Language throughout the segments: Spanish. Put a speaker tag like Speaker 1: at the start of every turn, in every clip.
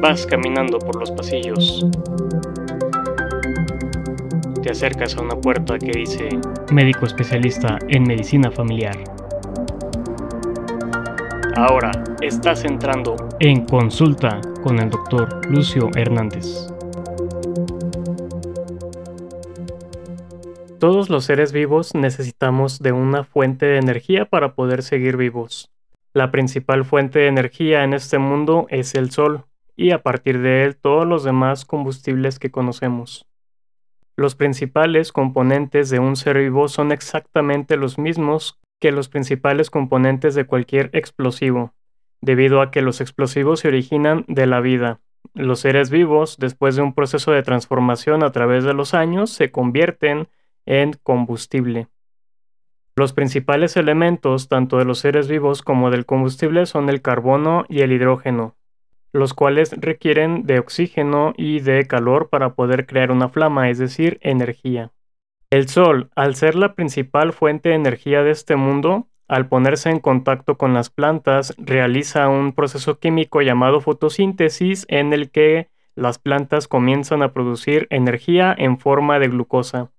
Speaker 1: Vas caminando por los pasillos. Te acercas a una puerta que dice Médico especialista en medicina familiar. Ahora estás entrando en consulta con el doctor Lucio Hernández. Todos los seres vivos necesitamos de una fuente de energía para poder seguir vivos. La principal fuente de energía en este mundo es el Sol, y a partir de él todos los demás combustibles que conocemos. Los principales componentes de un ser vivo son exactamente los mismos que los principales componentes de cualquier explosivo, debido a que los explosivos se originan de la vida. Los seres vivos, después de un proceso de transformación a través de los años, se convierten en combustible. Los principales elementos tanto de los seres vivos como del combustible son el carbono y el hidrógeno, los cuales requieren de oxígeno y de calor para poder crear una flama, es decir, energía. El Sol, al ser la principal fuente de energía de este mundo, al ponerse en contacto con las plantas, realiza un proceso químico llamado fotosíntesis en el que las plantas comienzan a producir energía en forma de glucosa.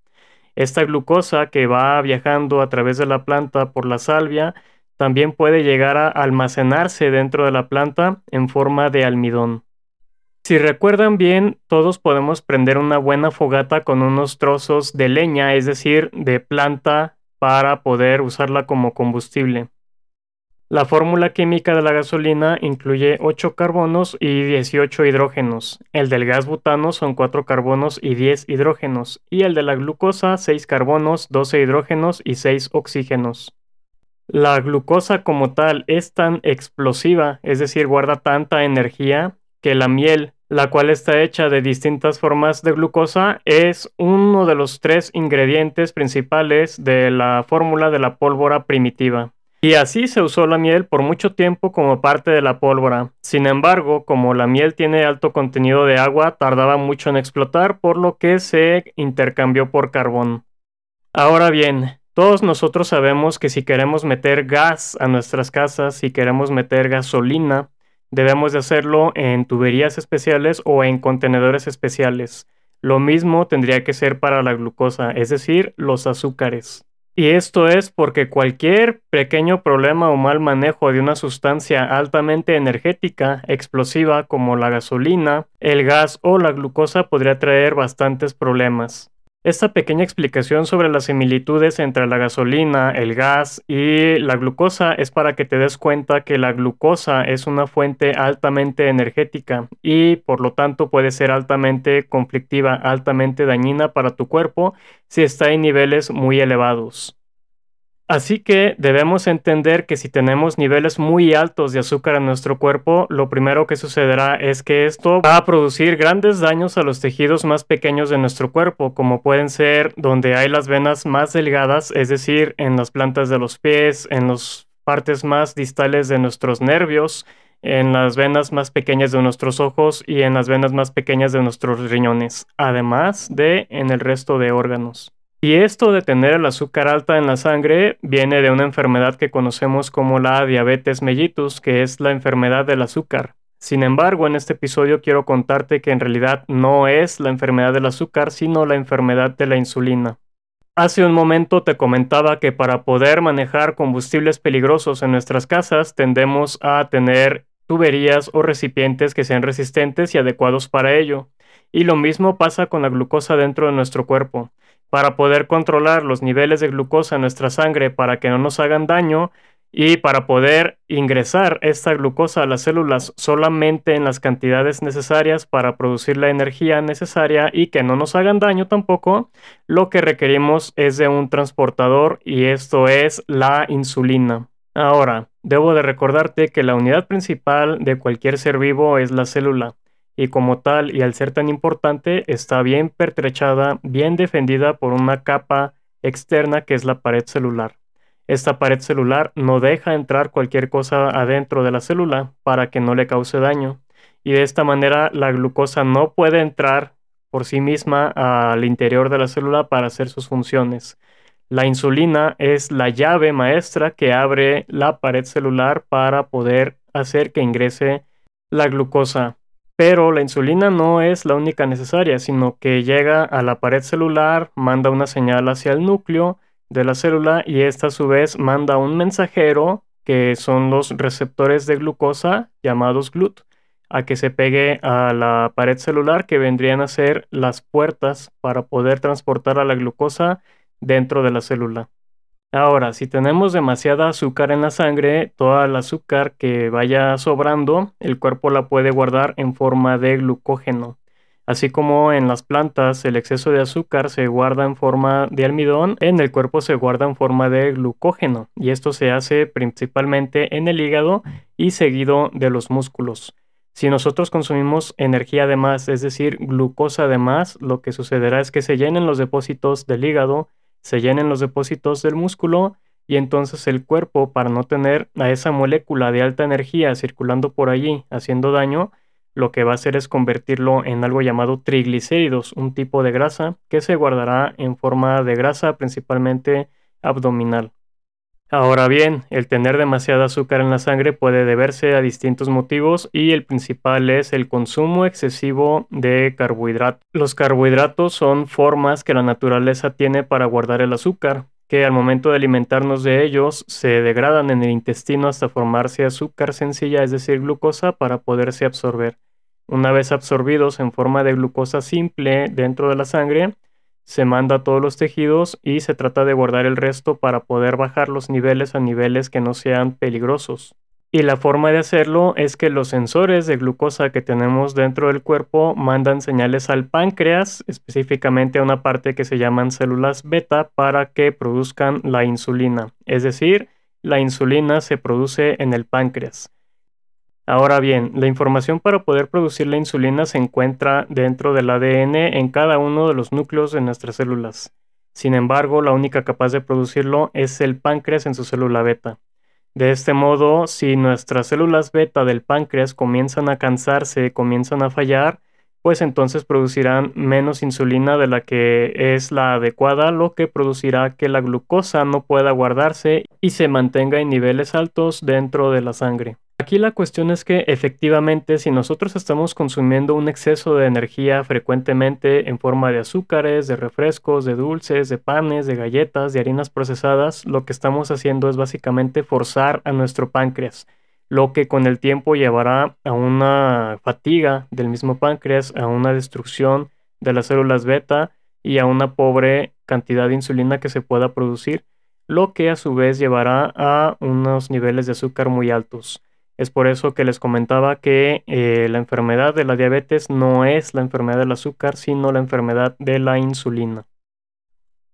Speaker 1: Esta glucosa que va viajando a través de la planta por la salvia también puede llegar a almacenarse dentro de la planta en forma de almidón. Si recuerdan bien, todos podemos prender una buena fogata con unos trozos de leña, es decir, de planta para poder usarla como combustible. La fórmula química de la gasolina incluye 8 carbonos y 18 hidrógenos. El del gas butano son 4 carbonos y 10 hidrógenos. Y el de la glucosa 6 carbonos, 12 hidrógenos y 6 oxígenos. La glucosa como tal es tan explosiva, es decir, guarda tanta energía, que la miel la cual está hecha de distintas formas de glucosa, es uno de los tres ingredientes principales de la fórmula de la pólvora primitiva. Y así se usó la miel por mucho tiempo como parte de la pólvora. Sin embargo, como la miel tiene alto contenido de agua, tardaba mucho en explotar, por lo que se intercambió por carbón. Ahora bien, todos nosotros sabemos que si queremos meter gas a nuestras casas, si queremos meter gasolina, debemos de hacerlo en tuberías especiales o en contenedores especiales. Lo mismo tendría que ser para la glucosa, es decir, los azúcares. Y esto es porque cualquier pequeño problema o mal manejo de una sustancia altamente energética, explosiva como la gasolina, el gas o la glucosa podría traer bastantes problemas. Esta pequeña explicación sobre las similitudes entre la gasolina, el gas y la glucosa es para que te des cuenta que la glucosa es una fuente altamente energética y por lo tanto puede ser altamente conflictiva, altamente dañina para tu cuerpo si está en niveles muy elevados. Así que debemos entender que si tenemos niveles muy altos de azúcar en nuestro cuerpo, lo primero que sucederá es que esto va a producir grandes daños a los tejidos más pequeños de nuestro cuerpo, como pueden ser donde hay las venas más delgadas, es decir, en las plantas de los pies, en las partes más distales de nuestros nervios, en las venas más pequeñas de nuestros ojos y en las venas más pequeñas de nuestros riñones, además de en el resto de órganos. Y esto de tener el azúcar alta en la sangre viene de una enfermedad que conocemos como la diabetes mellitus, que es la enfermedad del azúcar. Sin embargo, en este episodio quiero contarte que en realidad no es la enfermedad del azúcar, sino la enfermedad de la insulina. Hace un momento te comentaba que para poder manejar combustibles peligrosos en nuestras casas tendemos a tener tuberías o recipientes que sean resistentes y adecuados para ello. Y lo mismo pasa con la glucosa dentro de nuestro cuerpo. Para poder controlar los niveles de glucosa en nuestra sangre para que no nos hagan daño y para poder ingresar esta glucosa a las células solamente en las cantidades necesarias para producir la energía necesaria y que no nos hagan daño tampoco, lo que requerimos es de un transportador y esto es la insulina. Ahora, debo de recordarte que la unidad principal de cualquier ser vivo es la célula y como tal y al ser tan importante está bien pertrechada, bien defendida por una capa externa que es la pared celular. Esta pared celular no deja entrar cualquier cosa adentro de la célula para que no le cause daño y de esta manera la glucosa no puede entrar por sí misma al interior de la célula para hacer sus funciones. La insulina es la llave maestra que abre la pared celular para poder hacer que ingrese la glucosa. Pero la insulina no es la única necesaria, sino que llega a la pared celular, manda una señal hacia el núcleo de la célula y esta a su vez manda un mensajero que son los receptores de glucosa llamados GLUT a que se pegue a la pared celular que vendrían a ser las puertas para poder transportar a la glucosa dentro de la célula. Ahora, si tenemos demasiada azúcar en la sangre, toda el azúcar que vaya sobrando, el cuerpo la puede guardar en forma de glucógeno. Así como en las plantas el exceso de azúcar se guarda en forma de almidón, en el cuerpo se guarda en forma de glucógeno y esto se hace principalmente en el hígado y seguido de los músculos. Si nosotros consumimos energía de más, es decir, glucosa de más, lo que sucederá es que se llenen los depósitos del hígado se llenen los depósitos del músculo y entonces el cuerpo, para no tener a esa molécula de alta energía circulando por allí haciendo daño, lo que va a hacer es convertirlo en algo llamado triglicéridos, un tipo de grasa que se guardará en forma de grasa principalmente abdominal. Ahora bien, el tener demasiada azúcar en la sangre puede deberse a distintos motivos y el principal es el consumo excesivo de carbohidratos. Los carbohidratos son formas que la naturaleza tiene para guardar el azúcar, que al momento de alimentarnos de ellos se degradan en el intestino hasta formarse azúcar sencilla, es decir, glucosa, para poderse absorber. Una vez absorbidos en forma de glucosa simple dentro de la sangre, se manda a todos los tejidos y se trata de guardar el resto para poder bajar los niveles a niveles que no sean peligrosos. Y la forma de hacerlo es que los sensores de glucosa que tenemos dentro del cuerpo mandan señales al páncreas, específicamente a una parte que se llaman células beta, para que produzcan la insulina. Es decir, la insulina se produce en el páncreas. Ahora bien, la información para poder producir la insulina se encuentra dentro del ADN en cada uno de los núcleos de nuestras células. Sin embargo, la única capaz de producirlo es el páncreas en su célula beta. De este modo, si nuestras células beta del páncreas comienzan a cansarse, comienzan a fallar, pues entonces producirán menos insulina de la que es la adecuada, lo que producirá que la glucosa no pueda guardarse y se mantenga en niveles altos dentro de la sangre. Aquí la cuestión es que efectivamente si nosotros estamos consumiendo un exceso de energía frecuentemente en forma de azúcares, de refrescos, de dulces, de panes, de galletas, de harinas procesadas, lo que estamos haciendo es básicamente forzar a nuestro páncreas, lo que con el tiempo llevará a una fatiga del mismo páncreas, a una destrucción de las células beta y a una pobre cantidad de insulina que se pueda producir, lo que a su vez llevará a unos niveles de azúcar muy altos. Es por eso que les comentaba que eh, la enfermedad de la diabetes no es la enfermedad del azúcar, sino la enfermedad de la insulina.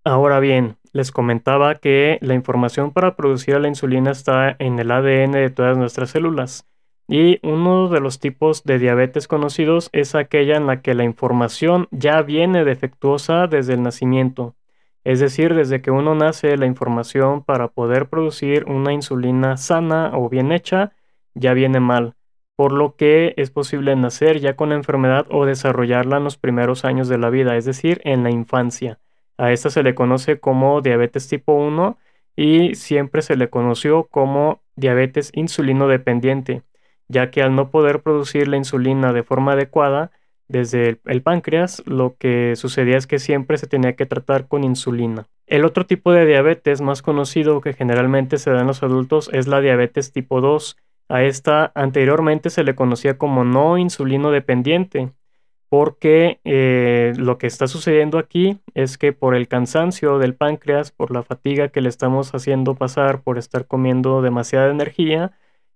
Speaker 1: Ahora bien, les comentaba que la información para producir la insulina está en el ADN de todas nuestras células. Y uno de los tipos de diabetes conocidos es aquella en la que la información ya viene defectuosa desde el nacimiento. Es decir, desde que uno nace, la información para poder producir una insulina sana o bien hecha ya viene mal, por lo que es posible nacer ya con la enfermedad o desarrollarla en los primeros años de la vida, es decir, en la infancia. A esta se le conoce como diabetes tipo 1 y siempre se le conoció como diabetes insulino dependiente, ya que al no poder producir la insulina de forma adecuada desde el, páncreas, lo que sucedía es que siempre se tenía que tratar con insulina. El otro tipo de diabetes más conocido que generalmente se da en los adultos es la diabetes tipo 2, a esta anteriormente se le conocía como no insulino dependiente, porque eh, lo que está sucediendo aquí es que por el cansancio del páncreas, por la fatiga que le estamos haciendo pasar por estar comiendo demasiada energía,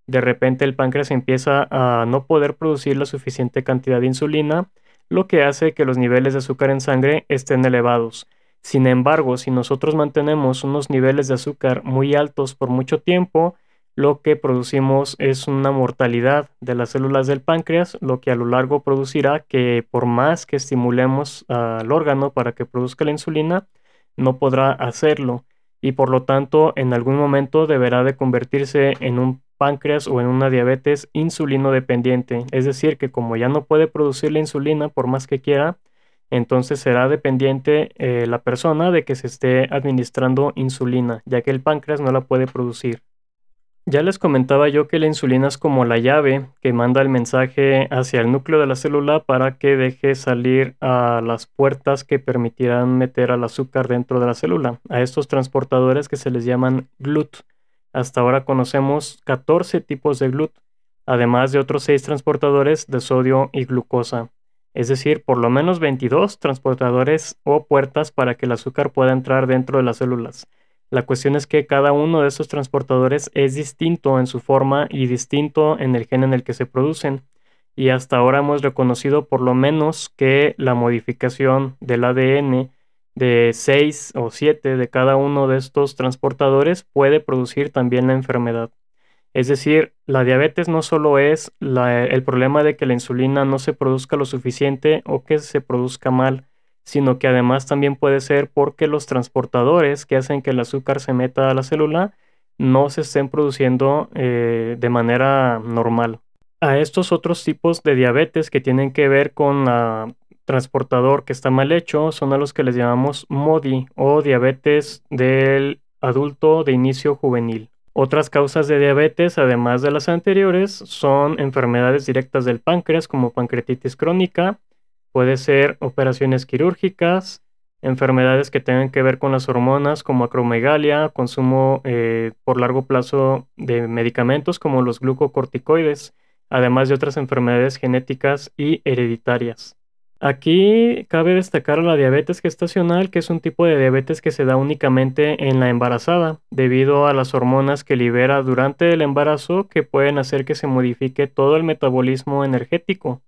Speaker 1: de repente el páncreas empieza a no poder producir la suficiente cantidad de insulina, lo que hace que los niveles de azúcar en sangre estén elevados. Sin embargo, si nosotros mantenemos unos niveles de azúcar muy altos por mucho tiempo, lo que producimos es una mortalidad de las células del páncreas, lo que a lo largo producirá que por más que estimulemos al órgano para que produzca la insulina, no podrá hacerlo y por lo tanto en algún momento deberá de convertirse en un páncreas o en una diabetes insulino dependiente, es decir, que como ya no puede producir la insulina por más que quiera, entonces será dependiente eh, la persona de que se esté administrando insulina, ya que el páncreas no la puede producir. Ya les comentaba yo que la insulina es como la llave que manda el mensaje hacia el núcleo de la célula para que deje salir a las puertas que permitirán meter al azúcar dentro de la célula, a estos transportadores que se les llaman GLUT. Hasta ahora conocemos 14 tipos de GLUT, además de otros 6 transportadores de sodio y glucosa, es decir, por lo menos 22 transportadores o puertas para que el azúcar pueda entrar dentro de las células. La cuestión es que cada uno de estos transportadores es distinto en su forma y distinto en el gen en el que se producen. Y hasta ahora hemos reconocido por lo menos que la modificación del ADN de 6 o 7 de cada uno de estos transportadores puede producir también la enfermedad. Es decir, la diabetes no solo es el problema de que la insulina no se produzca lo suficiente o que se produzca mal, sino que además también puede ser porque los transportadores que hacen que el azúcar se meta a la célula no se estén produciendo eh, de manera normal. A estos otros tipos de diabetes que tienen que ver con el transportador que está mal hecho son a los que les llamamos MODI o diabetes del adulto de inicio juvenil. Otras causas de diabetes, además de las anteriores, son enfermedades directas del páncreas como pancreatitis crónica, Puede ser operaciones quirúrgicas, enfermedades que tengan que ver con las hormonas como acromegalia, consumo eh, por largo plazo de medicamentos como los glucocorticoides, además de otras enfermedades genéticas y hereditarias. Aquí cabe destacar la diabetes gestacional, que es un tipo de diabetes que se da únicamente en la embarazada, debido a las hormonas que libera durante el embarazo que pueden hacer que se modifique todo el metabolismo energético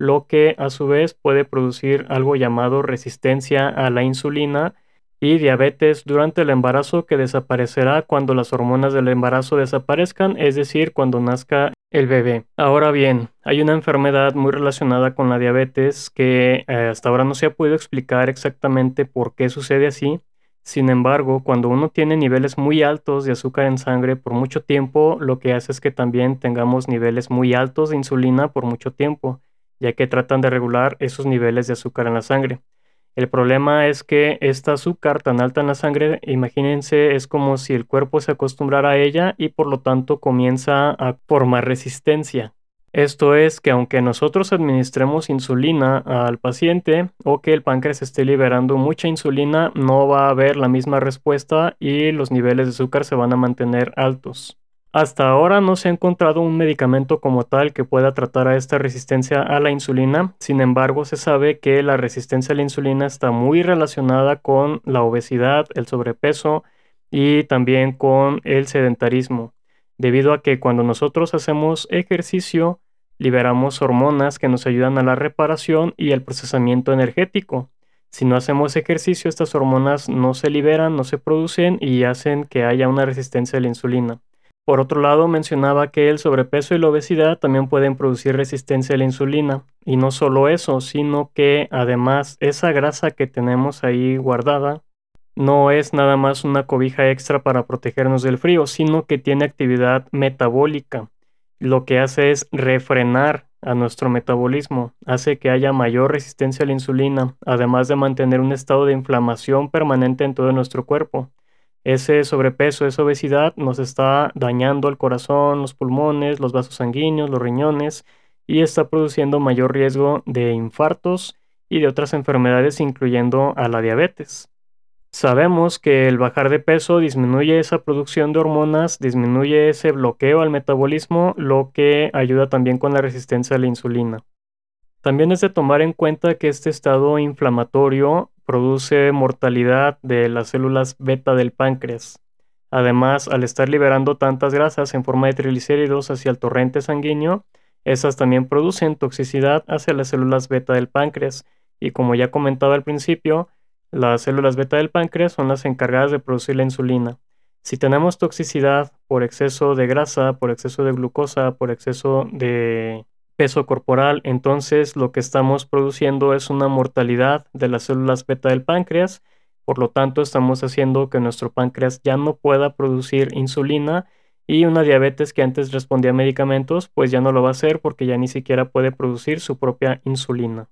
Speaker 1: lo que a su vez puede producir algo llamado resistencia a la insulina y diabetes durante el embarazo que desaparecerá cuando las hormonas del embarazo desaparezcan, es decir, cuando nazca el bebé. Ahora bien, hay una enfermedad muy relacionada con la diabetes que eh, hasta ahora no se ha podido explicar exactamente por qué sucede así. Sin embargo, cuando uno tiene niveles muy altos de azúcar en sangre por mucho tiempo, lo que hace es que también tengamos niveles muy altos de insulina por mucho tiempo ya que tratan de regular esos niveles de azúcar en la sangre. El problema es que esta azúcar tan alta en la sangre, imagínense, es como si el cuerpo se acostumbrara a ella y por lo tanto comienza a formar resistencia. Esto es que aunque nosotros administremos insulina al paciente o que el páncreas esté liberando mucha insulina, no va a haber la misma respuesta y los niveles de azúcar se van a mantener altos. Hasta ahora no se ha encontrado un medicamento como tal que pueda tratar a esta resistencia a la insulina, sin embargo se sabe que la resistencia a la insulina está muy relacionada con la obesidad, el sobrepeso y también con el sedentarismo, debido a que cuando nosotros hacemos ejercicio liberamos hormonas que nos ayudan a la reparación y el procesamiento energético. Si no hacemos ejercicio, estas hormonas no se liberan, no se producen y hacen que haya una resistencia a la insulina. Por otro lado, mencionaba que el sobrepeso y la obesidad también pueden producir resistencia a la insulina. Y no solo eso, sino que además esa grasa que tenemos ahí guardada no es nada más una cobija extra para protegernos del frío, sino que tiene actividad metabólica. Lo que hace es refrenar a nuestro metabolismo, hace que haya mayor resistencia a la insulina, además de mantener un estado de inflamación permanente en todo nuestro cuerpo. Ese sobrepeso, esa obesidad nos está dañando el corazón, los pulmones, los vasos sanguíneos, los riñones y está produciendo mayor riesgo de infartos y de otras enfermedades incluyendo a la diabetes. Sabemos que el bajar de peso disminuye esa producción de hormonas, disminuye ese bloqueo al metabolismo, lo que ayuda también con la resistencia a la insulina. También es de tomar en cuenta que este estado inflamatorio produce mortalidad de las células beta del páncreas. Además, al estar liberando tantas grasas en forma de triglicéridos hacia el torrente sanguíneo, esas también producen toxicidad hacia las células beta del páncreas. Y como ya comentaba al principio, las células beta del páncreas son las encargadas de producir la insulina. Si tenemos toxicidad por exceso de grasa, por exceso de glucosa, por exceso de peso corporal, entonces lo que estamos produciendo es una mortalidad de las células beta del páncreas, por lo tanto estamos haciendo que nuestro páncreas ya no pueda producir insulina y una diabetes que antes respondía a medicamentos, pues ya no lo va a hacer porque ya ni siquiera puede producir su propia insulina.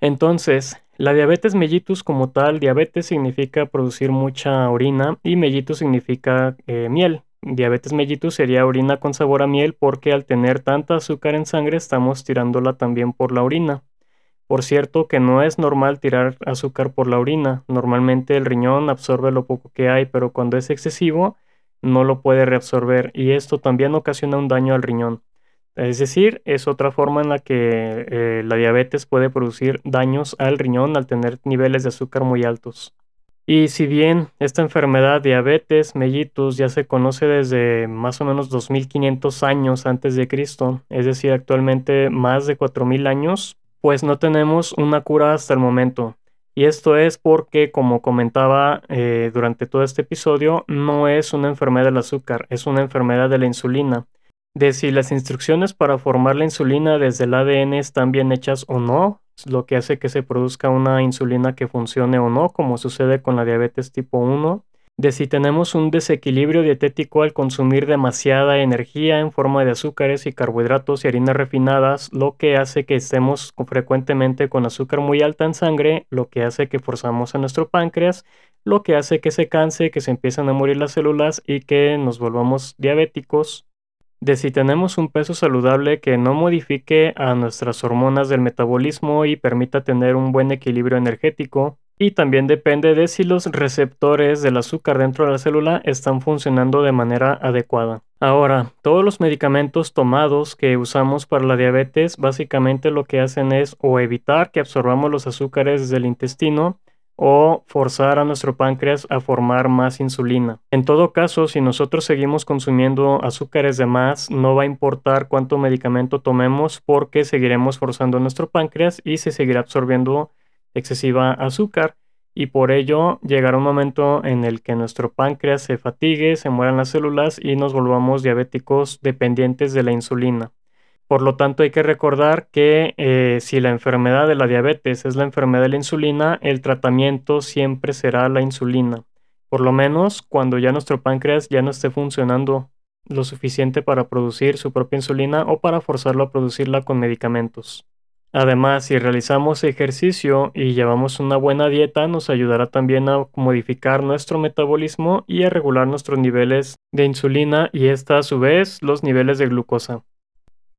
Speaker 1: Entonces, La diabetes mellitus como tal, diabetes significa producir mucha orina y mellitus significa eh, miel. Diabetes mellitus sería orina con sabor a miel porque al tener tanta azúcar en sangre estamos tirándola también por la orina. Por cierto que no es normal tirar azúcar por la orina. Normalmente el riñón absorbe lo poco que hay, pero cuando es excesivo no lo puede reabsorber y esto también ocasiona un daño al riñón. Es decir, es otra forma en la que eh, la diabetes puede producir daños al riñón al tener niveles de azúcar muy altos. Y si bien esta enfermedad diabetes mellitus ya se conoce desde más o menos 2500 años antes de Cristo, es decir, actualmente más de 4000 años, pues no tenemos una cura hasta el momento. Y esto es porque, como comentaba eh, durante todo este episodio, no es una enfermedad del azúcar, es una enfermedad de la insulina de si las instrucciones para formar la insulina desde el ADN están bien hechas o no, lo que hace que se produzca una insulina que funcione o no, como sucede con la diabetes tipo 1, de si tenemos un desequilibrio dietético al consumir demasiada energía en forma de azúcares y carbohidratos y harinas refinadas, lo que hace que estemos frecuentemente con azúcar muy alta en sangre, lo que hace que forzamos a nuestro páncreas, lo que hace que se canse, que se empiezan a morir las células y que nos volvamos diabéticos de si tenemos un peso saludable que no modifique a nuestras hormonas del metabolismo y permita tener un buen equilibrio energético. Y también depende de si los receptores del azúcar dentro de la célula están funcionando de manera adecuada. Ahora, todos los medicamentos tomados que usamos para la diabetes básicamente lo que hacen es o evitar que absorbamos los azúcares del intestino o forzar a nuestro páncreas a formar más insulina. En todo caso, si nosotros seguimos consumiendo azúcares de más, no va a importar cuánto medicamento tomemos porque seguiremos forzando nuestro páncreas y se seguirá absorbiendo excesiva azúcar y por ello llegará un momento en el que nuestro páncreas se fatigue, se mueran las células y nos volvamos diabéticos dependientes de la insulina. Por lo tanto, hay que recordar que eh, si la enfermedad de la diabetes es la enfermedad de la insulina, el tratamiento siempre será la insulina. Por lo menos cuando ya nuestro páncreas ya no esté funcionando lo suficiente para producir su propia insulina o para forzarlo a producirla con medicamentos. Además, si realizamos ejercicio y llevamos una buena dieta, nos ayudará también a modificar nuestro metabolismo y a regular nuestros niveles de insulina y esta a su vez los niveles de glucosa.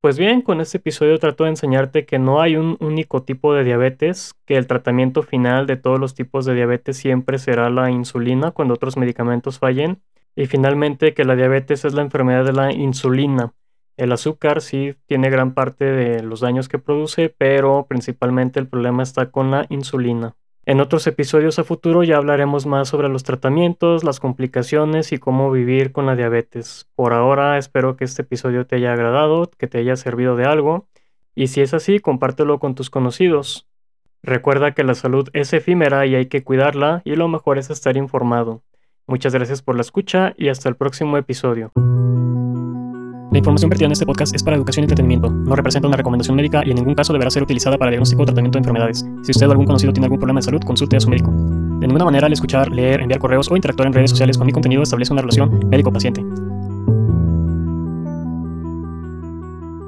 Speaker 1: Pues bien, con este episodio trato de enseñarte que no hay un único tipo de diabetes, que el tratamiento final de todos los tipos de diabetes siempre será la insulina cuando otros medicamentos fallen, y finalmente que la diabetes es la enfermedad de la insulina. El azúcar sí tiene gran parte de los daños que produce, pero principalmente el problema está con la insulina. En otros episodios a futuro ya hablaremos más sobre los tratamientos, las complicaciones y cómo vivir con la diabetes. Por ahora espero que este episodio te haya agradado, que te haya servido de algo, y si es así, compártelo con tus conocidos. Recuerda que la salud es efímera y hay que cuidarla, y lo mejor es estar informado. Muchas gracias por la escucha y hasta el próximo episodio. La información vertida en este podcast es para educación y entretenimiento. No representa una recomendación médica y en ningún caso deberá ser utilizada para diagnóstico o tratamiento de enfermedades. Si usted o algún conocido tiene algún problema de salud, consulte a su médico. De ninguna manera al escuchar, leer, enviar correos o interactuar en redes sociales con mi contenido establece una relación médico-paciente.